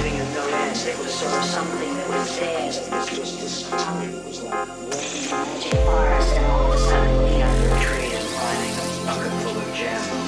land. It was sort of something that was there. It was just discovered. It was like walking in a magic forest, and all of a sudden, we under a tree is finding a bucket full of gems.